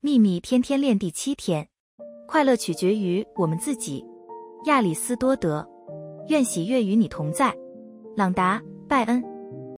秘密天天练第七天。快乐取决于我们自己。亚里斯多德愿喜悦与你同在。朗达拜恩。